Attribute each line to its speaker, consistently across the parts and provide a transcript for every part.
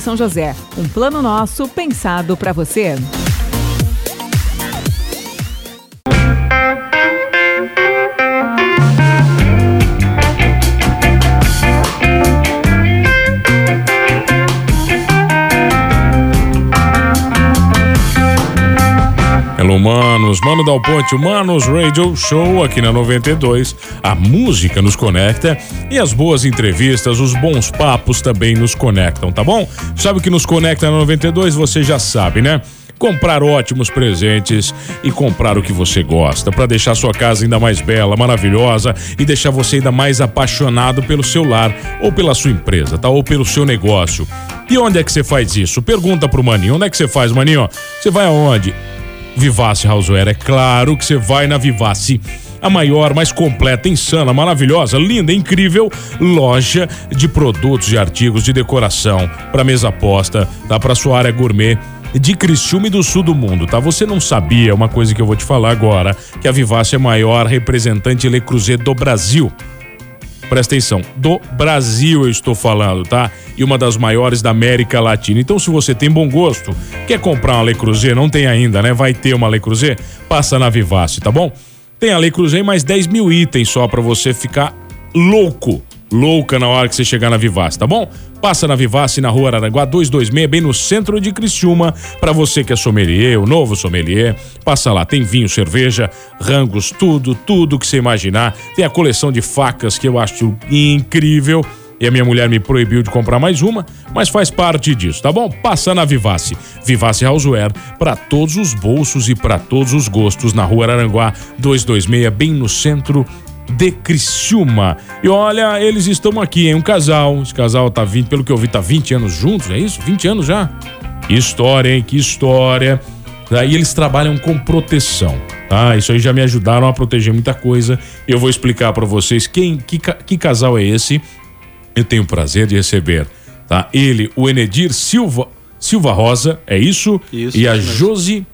Speaker 1: São José. Um plano nosso pensado para você.
Speaker 2: Manos. Mano Dal Ponte, Manos Radio Show aqui na 92. A música nos conecta e as boas entrevistas, os bons papos também nos conectam, tá bom? Sabe o que nos conecta na 92? Você já sabe, né? comprar ótimos presentes e comprar o que você gosta para deixar sua casa ainda mais bela, maravilhosa e deixar você ainda mais apaixonado pelo seu lar ou pela sua empresa, tá? Ou pelo seu negócio. E onde é que você faz isso? Pergunta pro Maninho. Onde é que você faz, Maninho? Você vai aonde? Vivace Houseware. É claro que você vai na Vivace a maior, mais completa, insana, maravilhosa, linda, incrível loja de produtos e artigos de decoração para mesa posta, tá para sua área gourmet de Criciúma e do sul do mundo, tá? Você não sabia uma coisa que eu vou te falar agora, que a Vivace é a maior representante Le Creuset do Brasil. Presta atenção, do Brasil eu estou falando, tá? E uma das maiores da América Latina. Então, se você tem bom gosto, quer comprar uma Le Creuset, não tem ainda, né? Vai ter uma Le Creuset? Passa na Vivace, tá bom? Tem a Le e mais 10 mil itens só para você ficar louco louca na hora que você chegar na Vivace, tá bom? Passa na Vivace na rua Araranguá 226, bem no centro de Criciúma, para você que é sommelier, o novo sommelier. Passa lá, tem vinho, cerveja, rangos, tudo, tudo que você imaginar. Tem a coleção de facas que eu acho incrível. E a minha mulher me proibiu de comprar mais uma, mas faz parte disso, tá bom? Passa na Vivace. Vivace Houseware para todos os bolsos e para todos os gostos na Rua Araranguá 226, bem no centro de Criciúma. E olha, eles estão aqui, hein? Um casal. Esse casal tá 20, pelo que eu vi, tá 20 anos juntos, é isso? 20 anos já. Que história, hein? Que história. Daí eles trabalham com proteção, tá? Isso aí já me ajudaram a proteger muita coisa. Eu vou explicar para vocês quem, que, que casal é esse. Eu tenho o prazer de receber, tá? Ele, o Enedir Silva, Silva Rosa, é isso?
Speaker 3: Isso,
Speaker 2: E a
Speaker 3: mesmo.
Speaker 2: Josi,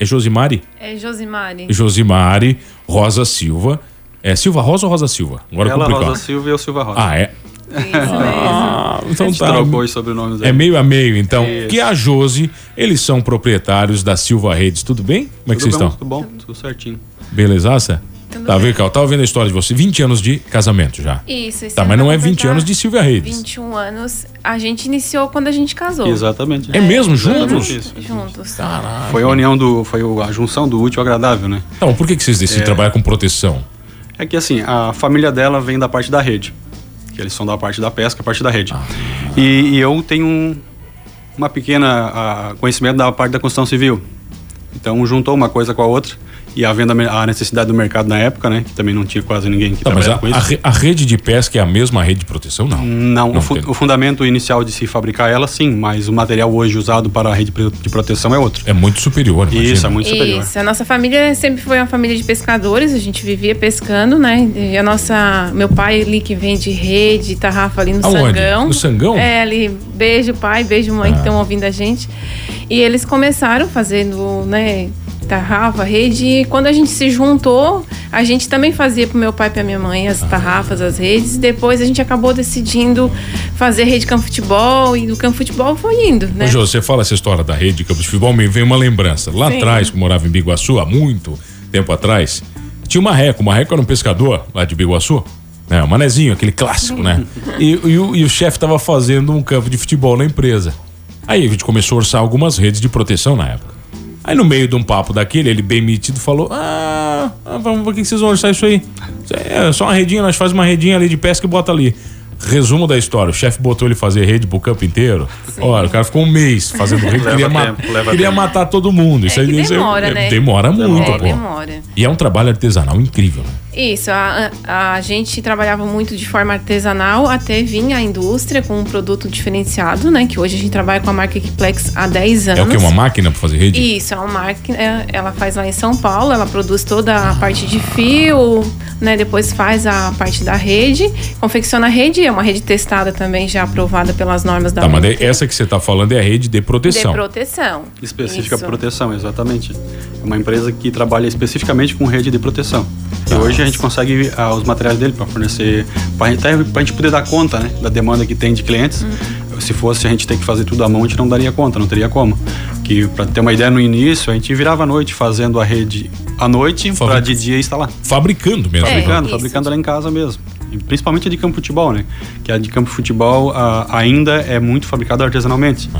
Speaker 2: é Josimari?
Speaker 4: É Josimari.
Speaker 2: Josimari Rosa Silva. É Silva Rosa ou Rosa Silva? Agora
Speaker 3: Ela,
Speaker 2: complicou.
Speaker 3: Rosa Silva e eu, Silva Rosa.
Speaker 2: Ah, é?
Speaker 4: Isso mesmo.
Speaker 2: Ah,
Speaker 3: a
Speaker 2: então
Speaker 3: gente
Speaker 2: tá.
Speaker 3: trocou os sobrenomes aí.
Speaker 2: É meio a meio, então.
Speaker 3: Isso.
Speaker 2: Que é a Josi, eles são proprietários da Silva Redes. Tudo bem? Como é que
Speaker 3: Tudo
Speaker 2: vocês
Speaker 3: bom,
Speaker 2: estão?
Speaker 3: Tudo bom, tudo certinho.
Speaker 2: Belezaça?
Speaker 4: Tudo
Speaker 2: Tá
Speaker 4: bem.
Speaker 2: vendo, Cal? Tava vendo a história de você. 20 anos de casamento já.
Speaker 4: Isso, esse
Speaker 2: Tá, mas não é 20
Speaker 4: completar
Speaker 2: anos de Silvia Redes.
Speaker 4: 21 anos. A gente iniciou quando a gente casou.
Speaker 3: Exatamente.
Speaker 2: É mesmo?
Speaker 3: Exatamente
Speaker 2: Juntos?
Speaker 3: isso.
Speaker 4: Juntos.
Speaker 3: Foi a união do. Foi a junção do útil ao agradável, né?
Speaker 2: Então, por que, que vocês decidem trabalhar com proteção?
Speaker 3: É que assim, a família dela vem da parte da rede. Que eles são da parte da pesca, a parte da rede. E, e eu tenho um- uma pequena ah, conhecimento da parte da construção civil. Então juntou uma coisa com a outra. E havendo a me- a necessidade do mercado na época, né? Que também não tinha quase ninguém que
Speaker 2: Tá, mas a,
Speaker 3: trabalhava com isso.
Speaker 2: a rede de pesca é a mesma rede de proteção? Não.
Speaker 3: Não,
Speaker 2: Não
Speaker 3: o, fu-
Speaker 2: tem.
Speaker 3: o fundamento inicial de se fabricar ela, sim, mas o material hoje usado para a rede de proteção é outro.
Speaker 2: É muito superior, imagina.
Speaker 3: Isso, é muito superior.
Speaker 4: Isso, a nossa família sempre foi uma família de pescadores, a gente vivia pescando, né? E a nossa, meu pai ali que vende rede, tarrafa ali no
Speaker 2: Aonde?
Speaker 4: Sangão.
Speaker 2: No Sangão?
Speaker 4: É, ali, beijo pai, beijo mãe que estão ouvindo a gente. E eles começaram fazendo, né, tarrafa, rede, e quando a gente se juntou, a gente também fazia pro meu pai e pra minha mãe as tarrafas, as redes, e depois a gente acabou decidindo fazer rede campo futebol, e do campo futebol foi indo, né?
Speaker 2: Ô, Jô, você fala essa história da rede de campo de futebol, me vem uma lembrança. Lá
Speaker 4: Sim.
Speaker 2: atrás, que eu morava em Biguaçu, há muito tempo atrás, tinha uma Marreco. O Marreco era um pescador lá de Biguaçu. É, o manezinho, aquele clássico, né? E, e o, e o chefe tava fazendo um campo de futebol na empresa. Aí a gente começou a orçar algumas redes de proteção na época. Aí no meio de um papo daquele, ele bem metido falou: Ah, ah, vamos ver o que vocês vão orçar isso aí. Isso aí É só uma redinha, nós faz uma redinha ali de pesca e bota ali. Resumo da história: o chefe botou ele fazer rede pro campo inteiro. Olha, o cara ficou um mês fazendo rede,
Speaker 3: Leva
Speaker 2: queria, ma-
Speaker 3: tempo, leva
Speaker 2: queria
Speaker 3: tempo.
Speaker 2: muito. todo mundo. Isso
Speaker 4: É
Speaker 2: aí
Speaker 4: que
Speaker 2: isso aí-
Speaker 4: demora,
Speaker 2: é-
Speaker 4: né?
Speaker 2: Demora muito,
Speaker 4: é,
Speaker 2: pô.
Speaker 4: demora.
Speaker 2: E é um trabalho artesanal incrível, né?
Speaker 4: Isso, a, a gente trabalhava muito de forma artesanal até vir a indústria com um produto diferenciado, né? Que hoje a gente trabalha com a marca Equiplex há 10 anos.
Speaker 2: É o que? Uma máquina para fazer rede?
Speaker 4: Isso, é uma máquina, é, ela faz lá em São Paulo, ela produz toda a parte de fio, né? Depois faz a parte da rede, confecciona a rede, é uma rede testada também, já aprovada pelas normas da
Speaker 2: Tá, mas
Speaker 4: ONU.
Speaker 2: essa que você tá falando é a rede de proteção.
Speaker 4: De proteção.
Speaker 3: Específica
Speaker 4: Isso.
Speaker 3: proteção, exatamente. É uma empresa que trabalha especificamente com rede de proteção. E hoje a gente consegue ah, os materiais dele para fornecer, para a gente poder dar conta né, da demanda que tem de clientes. Se fosse a gente ter que fazer tudo à mão, a gente não daria conta, não teria como. Que para ter uma ideia no início, a gente virava à noite fazendo a rede à noite para de dia instalar.
Speaker 2: Fabricando mesmo.
Speaker 4: É,
Speaker 3: Fabricando,
Speaker 4: isso.
Speaker 3: fabricando ela em casa mesmo. E principalmente a de campo de futebol, né? Que a de campo de futebol ah, ainda é muito fabricada artesanalmente.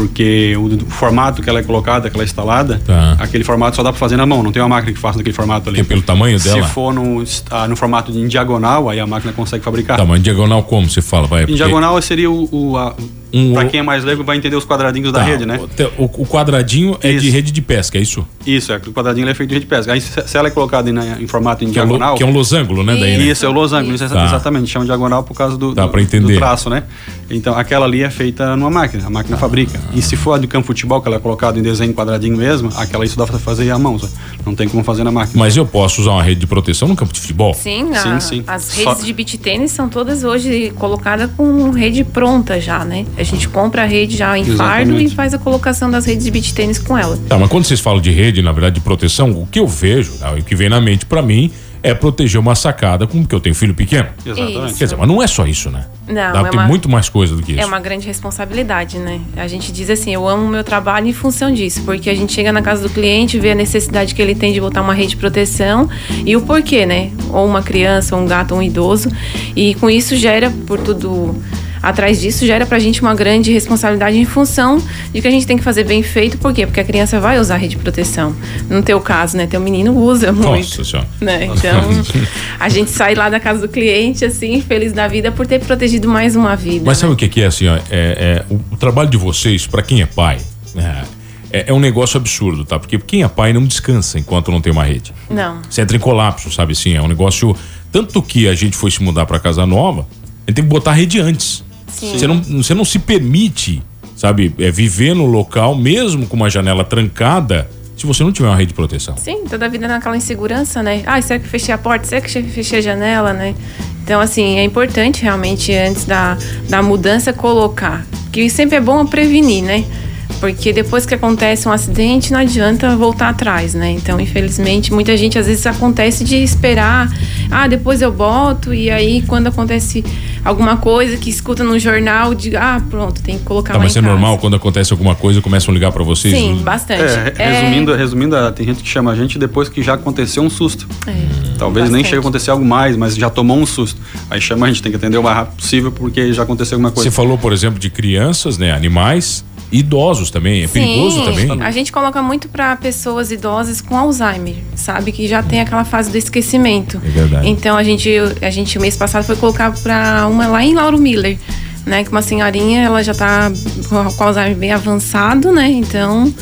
Speaker 3: Porque o, o formato que ela é colocada, que ela é instalada,
Speaker 2: Tá.
Speaker 3: aquele formato só dá pra fazer na mão, não tem uma máquina que faça naquele formato ali.
Speaker 2: Porque pelo tamanho dela.
Speaker 3: Se for no, ah, no formato em diagonal, aí a máquina consegue fabricar.
Speaker 2: Tamanho diagonal como você fala? Vai,
Speaker 3: Em
Speaker 2: porque-
Speaker 3: diagonal seria o. o a,
Speaker 2: Um-
Speaker 3: pra quem é mais leigo vai entender os quadradinhos da
Speaker 2: Tá,
Speaker 3: rede, né?
Speaker 2: O, o quadradinho é de
Speaker 3: Isso.
Speaker 2: rede de pesca, é isso?
Speaker 3: Isso, é, o quadradinho ele é feito de rede de pesca. Aí se, se ela é colocada em, em formato em
Speaker 2: Que é,
Speaker 3: diagonal.
Speaker 2: lo- que é um losango, né? Daí, né?
Speaker 3: Isso, é o losango, isso é
Speaker 2: Tá.
Speaker 3: exatamente, chama diagonal por causa do,
Speaker 2: Dá
Speaker 3: do, do traço, né? Então, aquela ali é feita numa máquina, a máquina fabrica. E se for a de campo de futebol, que ela é colocada em desenho quadradinho mesmo, aquela isso dá pra fazer à mão, só. não tem como fazer na máquina.
Speaker 2: Mas eu posso usar uma rede de proteção no campo de futebol?
Speaker 4: Sim,
Speaker 3: Sim,
Speaker 4: a-
Speaker 3: sim.
Speaker 4: as
Speaker 3: Só-
Speaker 4: redes de beach tênis são todas hoje colocadas com rede pronta já, né? A gente compra a rede já em fardo e faz a colocação das redes de beach tênis com ela.
Speaker 2: Tá, mas quando vocês falam de rede, na verdade, de proteção, o que eu vejo, tá, o que vem na mente pra mim é proteger uma sacada com porque eu tenho filho pequeno.
Speaker 3: Exatamente.
Speaker 2: Quer dizer, mas não é só isso, né?
Speaker 4: Não,
Speaker 2: Dá,
Speaker 4: é
Speaker 2: tem
Speaker 4: uma-
Speaker 2: muito mais coisa do que isso.
Speaker 4: É uma grande responsabilidade, né? A gente diz assim, eu amo o meu trabalho em função disso, porque a gente chega na casa do cliente, vê a necessidade que ele tem de botar uma rede de proteção e o porquê, né? Ou uma criança, ou um gato, ou um idoso. E com isso gera, por tudo atrás disso, gera pra gente uma grande responsabilidade em função de que a gente tem que fazer bem feito, por quê? Porque a criança vai usar rede de proteção. No teu caso, né? Teu menino usa muito
Speaker 2: Nossa senhora.
Speaker 4: né? Então, a gente sai lá da casa do cliente, assim, feliz da vida por ter protegido mais uma vida.
Speaker 2: Mas
Speaker 4: né?
Speaker 2: sabe o que é assim, ó? É, é, o, trabalho de vocês, pra quem é pai, é, é, é um negócio absurdo, tá? Porque quem é pai não descansa enquanto não tem uma rede.
Speaker 4: Não.
Speaker 2: Você entra em colapso, sabe assim? É um negócio. Tanto que a gente foi se mudar pra casa nova, a gente tem que botar a rede antes.
Speaker 4: Sim.
Speaker 2: Você não, você não se permite, sabe, é, viver no local, mesmo com uma janela trancada, se você não tiver uma rede de proteção.
Speaker 4: Sim, toda a vida naquela insegurança, né? Ah, será que fechei a porta? Será que fechei a janela, né? Então, assim, é importante realmente, antes da, da mudança, colocar. Que sempre é bom prevenir, né? Porque depois que acontece um acidente, não adianta voltar atrás, né? Então, infelizmente, muita gente às vezes acontece de esperar, ah, depois eu boto, e aí quando acontece alguma coisa que escuta no jornal, diga, ah, pronto, tem que colocar
Speaker 2: Tá,
Speaker 4: lá
Speaker 2: mas
Speaker 4: em
Speaker 2: é
Speaker 4: casa.
Speaker 2: normal quando acontece alguma coisa, começam a ligar pra vocês?
Speaker 4: Sim,
Speaker 2: Os-
Speaker 4: bastante.
Speaker 3: É, resumindo, resumindo, ah, tem gente que chama a gente depois que já aconteceu um susto.
Speaker 4: É,
Speaker 3: Talvez nem
Speaker 4: bastante.
Speaker 3: chegue a acontecer algo mais, mas já tomou um susto. Aí chama a gente, tem que atender o mais rápido possível porque já aconteceu alguma coisa.
Speaker 2: Você falou, por exemplo, de crianças, né? Animais, idosos também. É perigoso
Speaker 4: Sim,
Speaker 2: também?
Speaker 4: A gente coloca muito para pessoas idosas com Alzheimer, sabe? Que já tem aquela fase do esquecimento.
Speaker 2: É verdade.
Speaker 4: Então a gente, a gente o mês passado foi colocar para uma lá em Lauro Miller, né? Que uma senhorinha, ela já tá com Alzheimer bem avançado, né? Então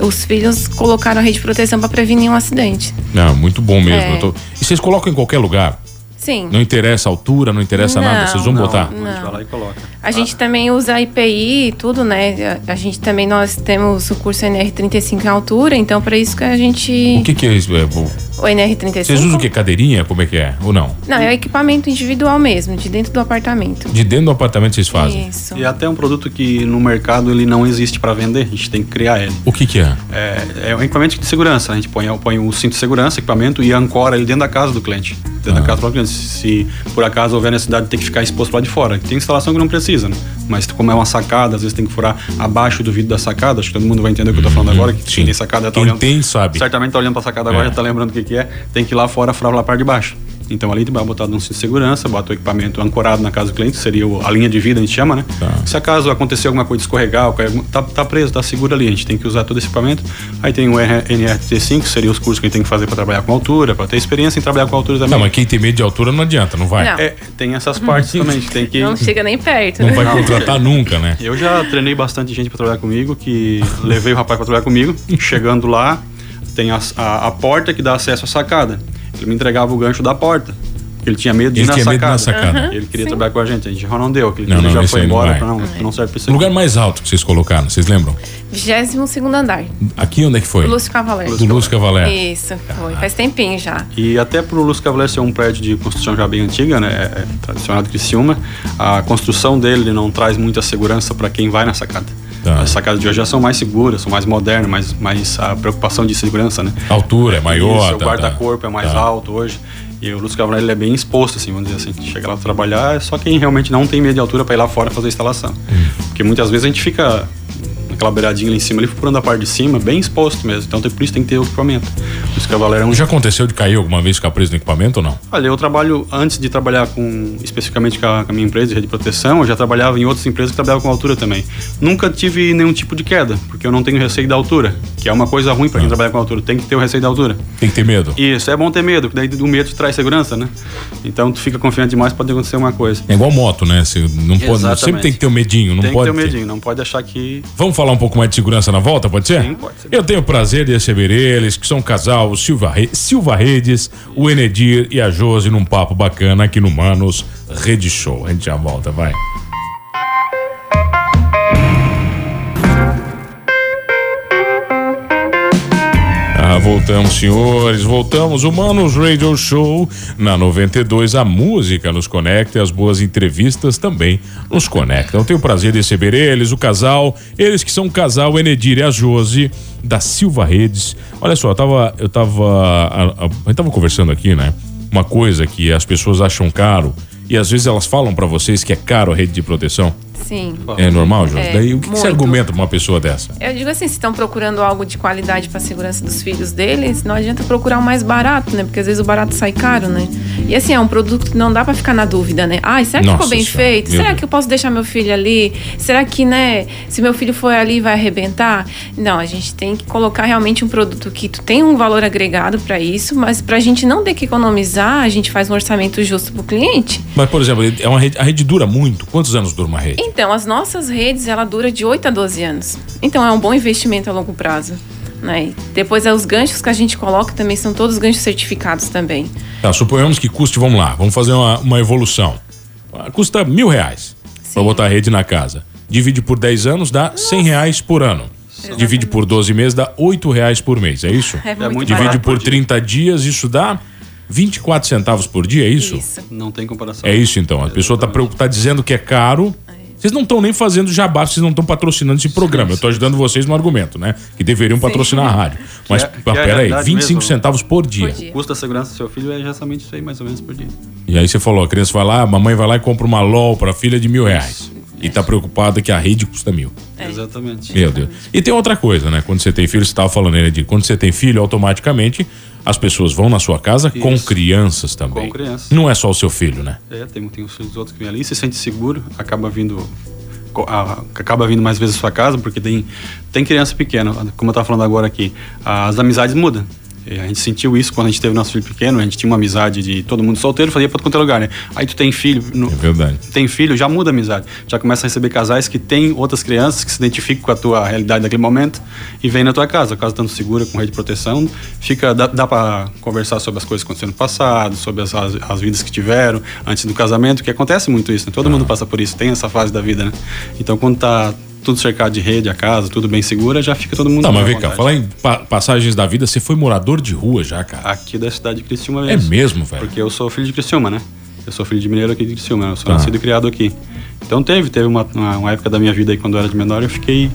Speaker 4: os filhos colocaram a rede de proteção para prevenir um acidente.
Speaker 2: Não, muito bom mesmo.
Speaker 4: É.
Speaker 2: Tô- E vocês colocam em qualquer lugar?
Speaker 4: Sim.
Speaker 2: Não interessa a altura, não interessa nada,
Speaker 4: Não,
Speaker 2: vocês vão
Speaker 3: Não,
Speaker 2: botar.
Speaker 3: A gente vai lá e coloca.
Speaker 4: A gente também usa IPI e tudo, né? A, a gente também, nós temos o curso NR35 em altura, então para isso que a gente...
Speaker 2: O que que é isso? É, o-
Speaker 4: O NR35?
Speaker 2: Vocês usam o que? Cadeirinha? Como é que é? Ou não?
Speaker 4: Não, é o equipamento individual mesmo, de dentro do apartamento.
Speaker 2: De dentro do apartamento vocês fazem?
Speaker 4: Isso.
Speaker 3: E até um produto que no mercado ele não existe para vender, a gente tem que criar ele.
Speaker 2: O que que é?
Speaker 3: É, é um equipamento de segurança, a gente põe, põe o cinto de segurança, equipamento e ancora ele dentro da casa do cliente. Dentro
Speaker 2: Ah.
Speaker 3: da casa do cliente. Se por acaso houver necessidade de ter que ficar exposto lá de fora. Tem instalação que não precisa, né? Mas como é uma sacada, às vezes tem que furar abaixo do vidro da sacada, acho que todo mundo vai entender o que eu tô falando agora, que.
Speaker 2: Sim.
Speaker 3: tem sacada tá
Speaker 2: Quem
Speaker 3: olhando.
Speaker 2: tem sabe.
Speaker 3: Certamente tá olhando pra sacada agora,
Speaker 2: É.
Speaker 3: já tá lembrando o que, que é. Tem que ir lá fora furar lá a parte de baixo. Então ali vai botar um cinto de segurança, bota o equipamento ancorado na casa do cliente, seria a linha de vida, a gente chama, né?
Speaker 2: Tá.
Speaker 3: Se acaso acontecer alguma coisa, escorregar, tá, tá preso, tá seguro ali, a gente tem que usar todo esse equipamento. Aí tem o NRT5, que seria os cursos que a gente tem que fazer para trabalhar com altura, para ter experiência em trabalhar com altura também.
Speaker 2: Não, mas quem tem medo de altura não adianta, não vai.
Speaker 4: Não.
Speaker 3: É, tem essas partes também, a gente tem que...
Speaker 4: Não chega nem perto.
Speaker 2: Não
Speaker 4: né?
Speaker 2: vai
Speaker 3: Não,
Speaker 2: contratar nunca, né?
Speaker 3: Eu já treinei bastante gente para trabalhar comigo, que levei o rapaz para trabalhar comigo. Chegando lá, tem a, a, a porta que dá acesso à sacada. Ele me entregava o gancho da porta. Porque ele tinha medo de ir
Speaker 2: Ele
Speaker 3: na
Speaker 2: tinha medo
Speaker 3: sacada.
Speaker 2: na sacada.
Speaker 3: Ele queria
Speaker 4: Sim.
Speaker 3: trabalhar com a gente. A gente já não deu. Aquele
Speaker 2: Não,
Speaker 3: ele
Speaker 2: não,
Speaker 3: já foi
Speaker 2: aí não
Speaker 3: embora.
Speaker 2: vai.
Speaker 3: pra Não, não serve pra isso
Speaker 2: lugar mais alto que vocês colocaram, vocês lembram?
Speaker 4: 22 andar.
Speaker 2: Aqui onde é que foi?
Speaker 4: Lúcio Cavaleiro.
Speaker 2: Do Lúcio Cavaleiro.
Speaker 4: Isso, foi. Faz tempinho já.
Speaker 3: E até pro Lúcio Cavaleiro ser um prédio de construção já bem antiga, né, é tradicional de Criciúma, a construção dele não traz muita segurança para quem vai na sacada.
Speaker 2: Tá.
Speaker 3: As sacadas de hoje já são mais seguras, são mais modernas, mais, mais a preocupação de segurança, né?
Speaker 2: A altura é maior.
Speaker 3: Isso, o
Speaker 2: tá,
Speaker 3: guarda-corpo
Speaker 2: tá.
Speaker 3: é mais
Speaker 2: Tá.
Speaker 3: alto hoje. E o Lúcio Cavaleiro ele é bem exposto, assim, vamos dizer assim. Chega lá trabalhar, é só quem realmente não tem medo de altura para ir lá fora fazer a instalação.
Speaker 2: Hum.
Speaker 3: Porque muitas vezes a gente fica naquela beiradinha ali em cima, ali procurando a parte de cima, bem exposto mesmo. Então tem- por isso tem que ter o equipamento. O Lúcio Cavaleiro é um
Speaker 2: Já aconteceu de cair alguma vez ficar preso no equipamento ou não?
Speaker 3: Olha, eu trabalho, antes de trabalhar com, especificamente com a, com a minha empresa de rede de proteção, eu já trabalhava em outras empresas que trabalhavam com altura também. Nunca tive nenhum tipo de queda, porque eu não tenho receio da altura, que é uma coisa ruim para quem trabalha com altura, tem que ter o receio da altura.
Speaker 2: Tem que ter medo.
Speaker 3: Isso, é bom ter medo, porque daí do medo traz segurança, né? Então tu fica confiante demais, pode acontecer uma coisa.
Speaker 2: É igual moto, né? Você não pode,
Speaker 3: Exatamente.
Speaker 2: sempre tem que ter o medinho, não
Speaker 3: tem
Speaker 2: pode
Speaker 3: que ter o medinho, não pode achar que...
Speaker 2: Vamos falar um pouco mais de segurança na volta, pode ser?
Speaker 3: Sim, pode ser.
Speaker 2: Eu tenho o prazer de receber eles, que são um casal, o Silva, Re- Silva Redes, o Enedir e a Josi, num papo bacana aqui no Manos Rede Show. A gente já volta, vai. Ah, voltamos, senhores, voltamos. O Manos Radio Show na 92. A música nos conecta e as boas entrevistas também nos conectam. Eu tenho o prazer de receber eles, o casal, eles que são o casal Enedir e a Josi, da Silva Redes. Olha só, eu tava. Eu tava. A, a, a gente tava conversando aqui, né? Uma coisa que as pessoas acham caro e às vezes elas falam pra vocês que é caro a rede de proteção.
Speaker 4: Sim.
Speaker 2: É normal, Josi?
Speaker 4: É,
Speaker 2: Daí o que, que você argumenta pra uma pessoa dessa?
Speaker 4: Eu digo assim, se estão procurando algo de qualidade para a segurança dos filhos deles, não adianta procurar o mais barato, né? Porque às vezes o barato sai caro, né? E assim, é um produto que não dá para ficar na dúvida, né? Ai, será que
Speaker 2: Nossa
Speaker 4: ficou bem
Speaker 2: Senhora,
Speaker 4: feito? Será
Speaker 2: Deus.
Speaker 4: que eu posso deixar meu filho ali? Será que, né, se meu filho for ali vai arrebentar? Não, a gente tem que colocar realmente um produto que tu tem um valor agregado para isso, mas pra gente não ter que economizar, a gente faz um orçamento justo pro cliente.
Speaker 2: Mas, por exemplo, é uma rede, a rede dura muito. Quantos anos dura uma rede?
Speaker 4: Então, as nossas redes, ela dura de 8 a 12 anos. Então, é um bom investimento a longo prazo. Né? Depois, é, os ganchos que a gente coloca também são todos ganchos certificados também.
Speaker 2: Tá, suponhamos que custe, vamos lá, vamos fazer uma, uma evolução. Ah, Custa mil reais para botar a rede na casa. Divide por 10 anos, dá 100 reais por ano. Divide por 12 meses, dá 8 reais por mês, é isso?
Speaker 4: É muito,
Speaker 3: muito
Speaker 2: Divide
Speaker 3: barato
Speaker 2: por
Speaker 3: por dia.
Speaker 2: 30 dias, isso dá 24 centavos por dia, é isso?
Speaker 4: Isso.
Speaker 3: Não tem comparação.
Speaker 2: É isso então. A pessoa está tá dizendo que é caro. Vocês não estão nem fazendo jabá, vocês não estão patrocinando esse programa. Eu estou ajudando vocês no argumento, né? Que deveriam patrocinar a rádio. Mas,
Speaker 3: é- que é a
Speaker 2: peraí,
Speaker 3: realidade
Speaker 2: 25
Speaker 3: mesmo.
Speaker 2: centavos por dia.
Speaker 4: Por dia.
Speaker 3: O custo da segurança do seu filho é justamente isso aí, mais ou menos por dia.
Speaker 2: E aí você falou, a criança vai lá, a mamãe vai lá e compra uma LOL para a filha de mil reais. E tá preocupada que a rede custa mil.
Speaker 3: Exatamente.
Speaker 2: Meu Deus. E tem outra coisa, né? Quando você tem filho, você estava falando, né, Edir? Quando você tem filho, automaticamente as pessoas vão na sua casa com
Speaker 3: Isso.
Speaker 2: crianças também.
Speaker 3: Com crianças.
Speaker 2: Não é só o seu filho, né?
Speaker 3: É, tem, tem os filhos outros que vêm ali, se sente seguro, acaba vindo acaba vindo mais vezes à sua casa, porque tem, tem criança pequena, como eu estava falando agora aqui, as amizades mudam. E A gente sentiu isso quando a gente teve nosso filho pequeno, a gente tinha uma amizade de todo mundo solteiro, fazia para qualquer lugar, né? Aí tu tem filho, no-
Speaker 2: É verdade.
Speaker 3: tem filho, já muda a amizade. Já começa a receber casais que têm outras crianças que se identificam com a tua realidade daquele momento e vêm na tua casa. A casa estando segura, com rede de proteção, fica, dá, dá para conversar sobre as coisas que aconteceram no passado, sobre as, as, as vidas que tiveram antes do casamento, que acontece muito isso, né? Todo mundo passa por isso, tem essa fase da vida, né? Então quando tá tudo cercado de rede, a casa, tudo bem segura, já fica todo mundo
Speaker 2: Tá, mas vem cá, falar em pa- passagens da vida, você foi morador de rua já, cara.
Speaker 3: Aqui da cidade de Criciúma
Speaker 2: É mesmo, velho?
Speaker 3: porque eu sou filho de Criciúma, né? Eu sou filho de mineiro aqui de Criciúma, eu sou
Speaker 2: Tá.
Speaker 3: nascido e criado aqui. Então teve, teve uma, uma, uma época da minha vida aí quando eu era de menor, eu fiquei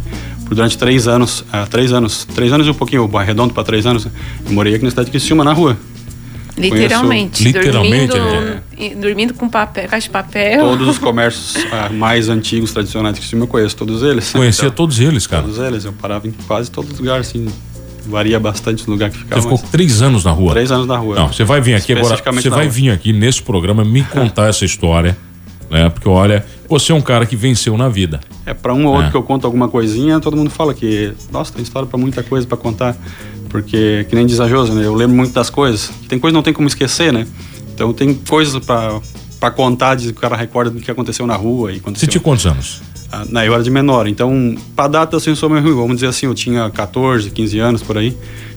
Speaker 3: por durante três anos, ah, três anos, três anos e um pouquinho, arredondo para três anos, eu morei aqui na cidade de Criciúma, na rua.
Speaker 4: Literalmente.
Speaker 2: Literalmente,
Speaker 4: Dormindo, e- dormindo com papel, caixa de papel.
Speaker 3: Todos os comércios ah, mais antigos, tradicionais Criciúma, eu conheço todos eles.
Speaker 2: Conhecia
Speaker 3: Então,
Speaker 2: todos eles, cara.
Speaker 3: Todos eles, eu parava em quase todos os lugares, assim, varia bastante o lugar que
Speaker 2: Você
Speaker 3: ficava.
Speaker 2: ficou
Speaker 3: mas
Speaker 2: três anos na rua.
Speaker 3: Três anos na rua.
Speaker 2: Não, você vai vir aqui agora. Você vai
Speaker 3: rua.
Speaker 2: vir aqui nesse programa me contar essa história, né? Porque olha, você é um cara que venceu na vida.
Speaker 3: É, pra um ou outro
Speaker 2: É.
Speaker 3: que eu conto alguma coisinha, todo mundo fala que, nossa, tem história pra muita coisa pra contar. Porque, que nem diz a né? Eu lembro muito das coisas. Tem coisa que não tem como esquecer, né? Então tem coisas pra, pra contar, de que o cara recorda do que aconteceu na rua e
Speaker 2: Você
Speaker 3: aconteceu.
Speaker 2: tinha quantos anos?
Speaker 3: Na eu era de menor, então, pra data, assim, eu sou meio ruim. Vamos dizer assim, eu tinha 14, 15 anos por aí,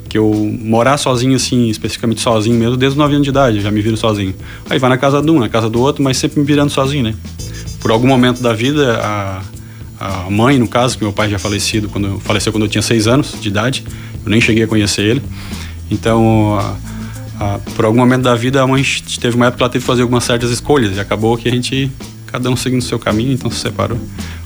Speaker 3: que eu morar sozinho, assim, especificamente sozinho mesmo, desde os 9 anos de idade, já me viro sozinho. Aí vai na casa de um, na casa do outro, mas sempre me virando sozinho, né? Por algum momento da vida, a, a mãe, no caso, que meu pai já falecido, quando faleceu quando eu tinha 6 anos de idade, eu nem cheguei a conhecer ele. Então, a- a- por algum momento da vida, a mãe teve uma época que ela teve que fazer algumas certas escolhas e acabou que a gente, cada um seguindo o seu caminho, então se separou.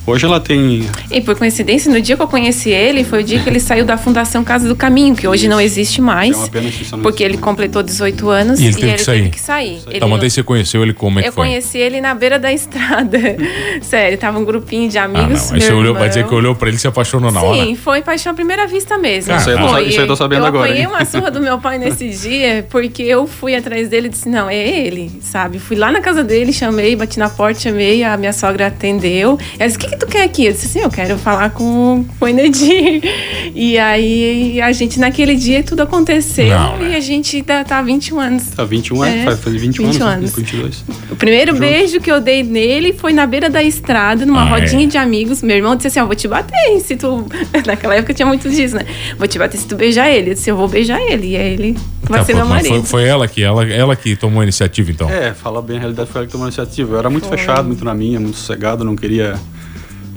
Speaker 3: Hoje ela tem
Speaker 4: E por coincidência, no dia que eu conheci ele, foi o dia que ele saiu da Fundação Casa do Caminho, que hoje não existe mais.
Speaker 3: É uma pena não
Speaker 4: Porque ele
Speaker 3: existe mais.
Speaker 4: completou 18 anos
Speaker 2: E ele teve que sair.
Speaker 4: teve que sair. Ele
Speaker 2: Tá, mas daí você conheceu ele como é que
Speaker 4: eu
Speaker 2: foi?
Speaker 4: conheci ele na beira da estrada. Sério, tava um grupinho de
Speaker 2: Ah, não.
Speaker 4: amigos.
Speaker 2: Aí você olhou, vai dizer que olhou pra ele e se apaixonou na hora.
Speaker 4: Sim, foi paixão à primeira vista mesmo.
Speaker 2: Cara, Isso aí eu tô
Speaker 3: isso eu tô sabendo
Speaker 4: eu
Speaker 3: agora,
Speaker 4: apanhei
Speaker 3: hein?
Speaker 4: uma surra do meu pai nesse dia, porque eu fui atrás dele e disse, não, é ele, sabe? Fui lá na casa dele, chamei, bati na porta, chamei, a minha sogra atendeu. Ela disse, o que, que tu quer aqui? Eu disse assim, eu quero falar com, com o Enedir. E aí, a gente, naquele dia, tudo aconteceu
Speaker 2: Não,
Speaker 4: e
Speaker 2: é.
Speaker 4: a gente tá, tá há 21 anos.
Speaker 3: Tá 21 anos,
Speaker 4: É,
Speaker 3: faz, faz 21
Speaker 4: 20
Speaker 3: anos,
Speaker 4: anos.
Speaker 3: né? 22.
Speaker 4: O primeiro beijo que eu dei nele foi na beira da estrada, numa
Speaker 2: Ah,
Speaker 4: rodinha
Speaker 2: é?
Speaker 4: de amigos. Meu irmão disse assim: Ó, vou te bater hein, se tu. Naquela época tinha muito disso, né? Vou te bater se tu beijar ele. Eu disse: Eu vou beijar ele. E é ele que vai
Speaker 2: Tá,
Speaker 4: ser meu marido.
Speaker 2: foi, foi ela que ela, ela que tomou a iniciativa, então.
Speaker 3: É, falar bem a realidade foi ela que tomou a iniciativa. Eu era muito
Speaker 4: Foi.
Speaker 3: fechado, muito na minha, muito sossegado, não queria.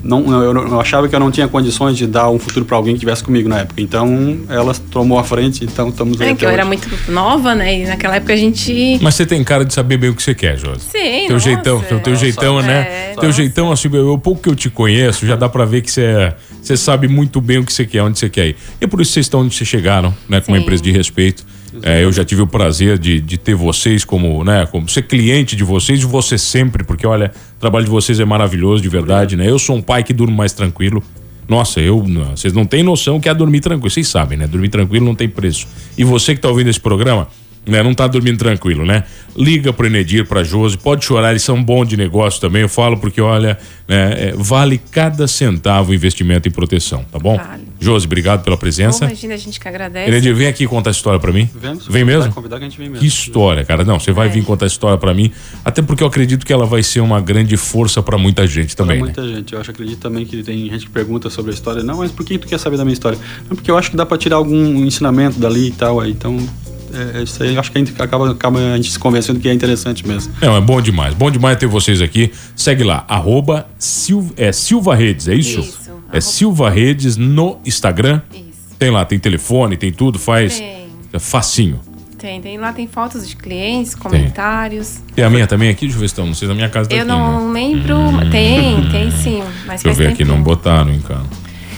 Speaker 3: Não, eu, eu achava que eu não tinha condições de dar um futuro para alguém que estivesse comigo na época. Então ela tomou a frente, então estamos aí.
Speaker 4: É
Speaker 3: até
Speaker 4: que eu era muito nova, né? E naquela época a gente.
Speaker 2: Mas você tem cara de saber bem o que você quer, Josi.
Speaker 4: Sim,
Speaker 2: Teu
Speaker 4: nossa.
Speaker 2: jeitão, teu, teu
Speaker 3: Nossa,
Speaker 2: jeitão, né?
Speaker 4: é,
Speaker 2: teu
Speaker 4: nossa.
Speaker 2: jeitão, assim, eu, o pouco que eu te conheço, já dá pra ver que você, é- você sabe muito bem o que você quer, onde você quer ir. E é por isso que vocês estão onde vocês chegaram, né? Com uma
Speaker 4: Sim.
Speaker 2: empresa de respeito. É, eu já tive o prazer de, de ter vocês como, né? Como ser cliente de vocês e você sempre, porque olha, o trabalho de vocês é maravilhoso, de verdade, né? Eu sou um pai que durmo mais tranquilo. Nossa, eu. Vocês não têm noção que é dormir tranquilo. Vocês sabem, né? Dormir tranquilo não tem preço. E você que tá ouvindo esse programa, né? Não tá dormindo tranquilo, né? Liga pro Enedir, pra Josi, pode chorar, eles são bons de negócio também. Eu falo porque, olha, né, é, vale cada centavo o investimento em proteção, tá bom?
Speaker 4: Vale.
Speaker 2: Josi, obrigado pela presença.
Speaker 4: Imagina, a gente que agradece.
Speaker 2: Enedir, vem aqui contar a história pra mim.
Speaker 3: Vemos,
Speaker 2: Vem mesmo?
Speaker 3: Convidar que a gente vem mesmo.
Speaker 2: Que história, cara. Não, você vai
Speaker 4: É.
Speaker 2: vir contar a história pra mim, até porque eu acredito que ela vai ser uma grande força pra muita gente
Speaker 3: Pra
Speaker 2: também, né?
Speaker 3: muita gente. Eu acho, acredito também que tem gente que pergunta sobre a história. Não, mas por que tu quer saber da minha história? Não, porque eu acho que dá pra tirar algum ensinamento dali e tal. Aí, então, é, é isso aí. Eu acho que a gente acaba, acaba a gente se convencendo que é interessante mesmo.
Speaker 2: Não, é bom demais. Bom demais ter vocês aqui. Segue lá, arroba Sil, é, Silva Redes, é isso?
Speaker 4: Isso,
Speaker 2: É Silva Redes no Instagram.
Speaker 4: Isso.
Speaker 2: Tem lá, tem telefone, tem tudo, faz.
Speaker 4: Tem.
Speaker 2: É facinho.
Speaker 4: Tem, tem. Lá tem fotos de clientes, comentários.
Speaker 2: Tem a minha também aqui? Deixa eu ver se estão. Não sei, na minha casa tá
Speaker 4: Eu
Speaker 2: aqui,
Speaker 4: não
Speaker 2: né?
Speaker 4: lembro. Tem, tem sim. Mas
Speaker 2: Deixa eu ver aqui, não
Speaker 4: tempinho.
Speaker 2: botaram, hein, cara.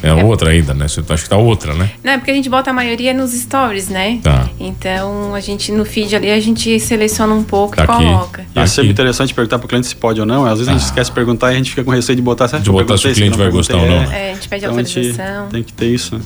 Speaker 2: É outra ainda, né? Você acha que tá outra, né?
Speaker 4: Não, é porque a gente bota a maioria nos stories, né?
Speaker 2: Tá.
Speaker 4: Então, a gente, no feed ali, a gente seleciona um pouco
Speaker 2: Tá
Speaker 4: e
Speaker 2: aqui.
Speaker 4: coloca.
Speaker 3: E é
Speaker 2: Aqui.
Speaker 3: sempre interessante perguntar pro cliente se pode ou não. Às vezes a gente esquece de perguntar e a gente fica com receio de botar. Será
Speaker 2: De botar se o cliente vai gostar ou não, né?
Speaker 4: É, a gente pede
Speaker 3: Então a gente
Speaker 4: autorização.
Speaker 3: tem que ter isso, né?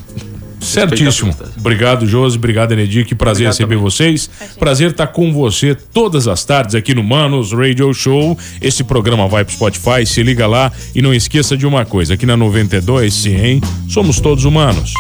Speaker 2: Certíssimo. Obrigado, Josi. Obrigado, Enedir. Que prazer
Speaker 3: Obrigado
Speaker 2: receber
Speaker 3: também.
Speaker 2: vocês. Prazer estar com você todas as tardes aqui no Manos Radio Show. Esse programa vai pro Spotify. Se liga lá e não esqueça de uma coisa: aqui na 92, sim, somos todos humanos.